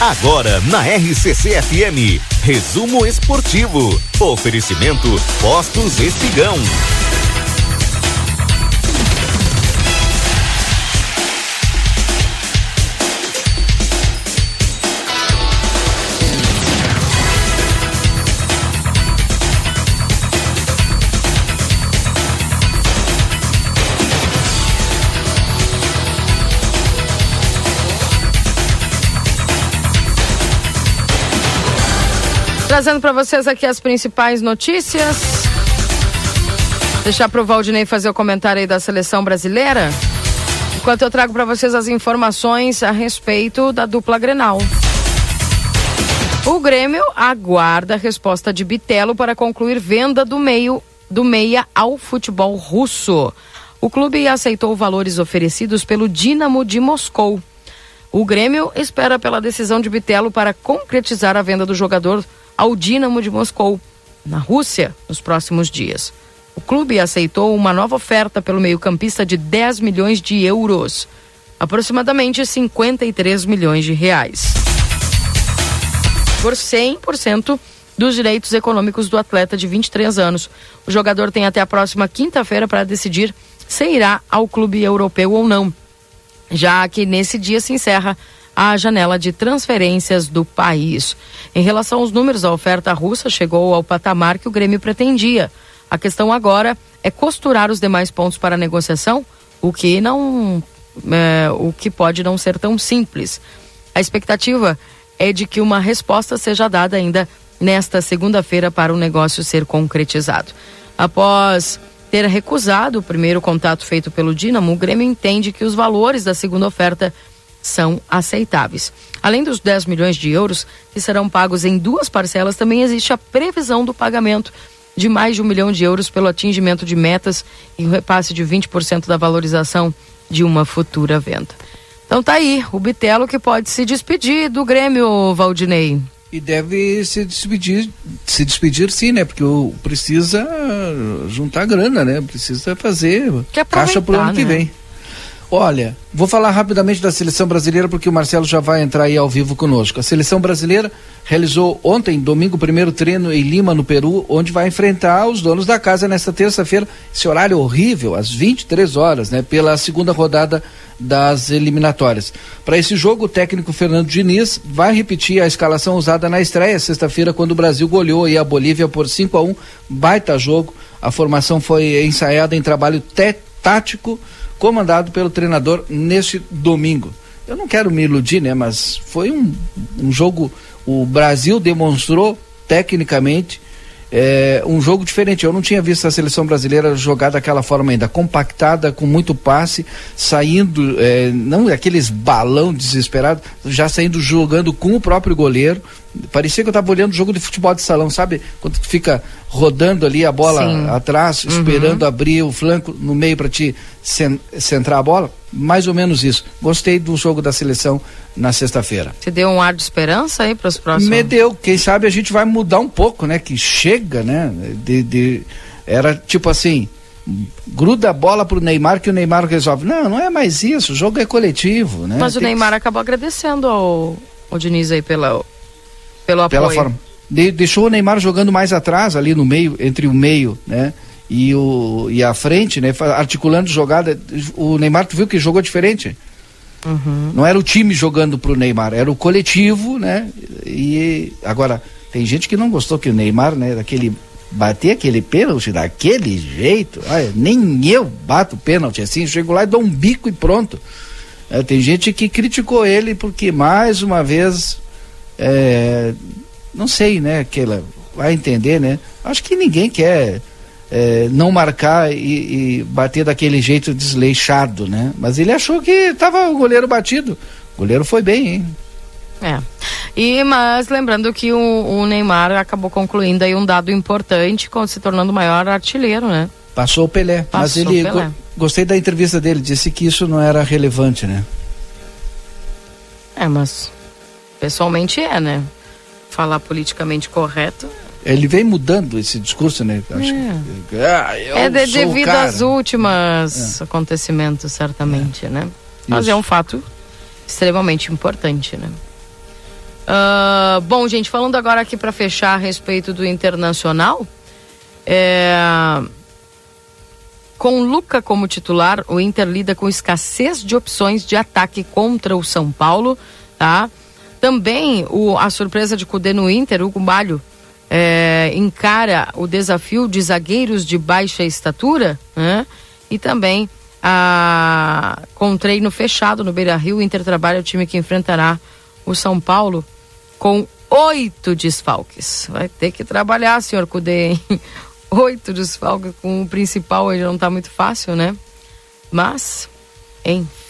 Agora na RCC FM, resumo esportivo. Oferecimento Postos Espigão. Trazendo para vocês aqui as principais notícias. Deixar para o Valdinei fazer o comentário aí da seleção brasileira. Enquanto eu trago para vocês as informações a respeito da dupla Grenal. O Grêmio aguarda a resposta de Bitelo para concluir venda do meio do meia ao futebol russo. O clube aceitou valores oferecidos pelo Dinamo de Moscou. O Grêmio espera pela decisão de Bitelo para concretizar a venda do jogador ao Dinamo de Moscou, na Rússia, nos próximos dias. O clube aceitou uma nova oferta pelo meio-campista de 10 milhões de euros, aproximadamente 53 milhões de reais. Por 100% dos direitos econômicos do atleta de 23 anos. O jogador tem até a próxima quinta-feira para decidir se irá ao clube europeu ou não, já que nesse dia se encerra a janela de transferências do país. Em relação aos números, a oferta russa chegou ao patamar que o Grêmio pretendia. A questão agora é costurar os demais pontos para a negociação, o que não, é, o que pode não ser tão simples. A expectativa é de que uma resposta seja dada ainda nesta segunda-feira para o negócio ser concretizado. Após ter recusado o primeiro contato feito pelo Dinamo, o Grêmio entende que os valores da segunda oferta são aceitáveis. Além dos 10 milhões de euros que serão pagos em duas parcelas, também existe a previsão do pagamento de mais de um milhão de euros pelo atingimento de metas e o repasse de 20% da valorização de uma futura venda. Então tá aí, o Bitelo que pode se despedir do Grêmio, Valdinei. E deve se despedir, se despedir sim, né? Porque precisa juntar grana, né? Precisa fazer caixa pro ano né? que vem. Olha, vou falar rapidamente da seleção brasileira porque o Marcelo já vai entrar aí ao vivo conosco. A seleção brasileira realizou ontem, domingo, o primeiro treino em Lima, no Peru, onde vai enfrentar os donos da casa nesta terça-feira. Esse horário horrível, às 23 horas, né? Pela segunda rodada das eliminatórias. Para esse jogo, o técnico Fernando Diniz vai repetir a escalação usada na estreia, sexta-feira, quando o Brasil goleou aí a Bolívia por 5 a 1 Baita jogo. A formação foi ensaiada em trabalho tático comandado pelo treinador neste domingo. Eu não quero me iludir, né? Mas foi um, um jogo. O Brasil demonstrou tecnicamente é, um jogo diferente. Eu não tinha visto a seleção brasileira jogar daquela forma ainda, compactada, com muito passe, saindo, é, não aqueles balão desesperado, já saindo jogando com o próprio goleiro. Parecia que eu estava olhando jogo de futebol de salão, sabe? Quando tu fica rodando ali a bola Sim. atrás, uhum. esperando abrir o flanco no meio para te centrar a bola. Mais ou menos isso. Gostei do jogo da seleção na sexta-feira. Você deu um ar de esperança aí para os próximos? Me deu. Quem sabe a gente vai mudar um pouco, né? Que chega, né? De, de... Era tipo assim, gruda a bola pro Neymar que o Neymar resolve. Não, não é mais isso. O jogo é coletivo, né? Mas Tem o Neymar que... acabou agradecendo ao, ao Diniz aí pela, pelo apoio. Pela forma. De, deixou o Neymar jogando mais atrás, ali no meio, entre o meio, né? E, o, e a frente, né? Articulando jogada. O Neymar, tu viu que jogou diferente? Uhum. Não era o time jogando pro Neymar, era o coletivo, né? E agora, tem gente que não gostou que o Neymar, né? Daquele bater aquele pênalti daquele jeito, olha, nem eu bato pênalti assim, chego lá e dou um bico e pronto. É, tem gente que criticou ele porque mais uma vez é, não sei, né? Aquela, vai entender, né? Acho que ninguém quer é, não marcar e, e, bater daquele jeito desleixado, né? Mas ele achou que estava o goleiro batido. O goleiro foi bem, hein? É. E, mas lembrando que o, o Neymar acabou concluindo aí um dado importante, se tornando o maior artilheiro, né? Passou o Pelé. Passou mas ele Pelé. Go, gostei da entrevista dele, disse que isso não era relevante, né? É, mas pessoalmente é, né? Falar politicamente correto. Ele vem mudando esse discurso, né? Acho é, que, ah, é de, devido aos últimos é. acontecimentos, certamente, é. né? Mas Isso. é um fato extremamente importante, né? Uh, bom, gente, falando agora aqui para fechar a respeito do Internacional, é... com Luca como titular, o Inter lida com escassez de opções de ataque contra o São Paulo, tá? Também o, a surpresa de Cudê no Inter, o Gumbalho, é, encara o desafio de zagueiros de baixa estatura, né? E também a, com treino fechado no Beira Rio, o Inter trabalha o time que enfrentará o São Paulo com oito desfalques. Vai ter que trabalhar, senhor Cudê, Oito desfalques com o principal, ele não está muito fácil, né? Mas, enfim.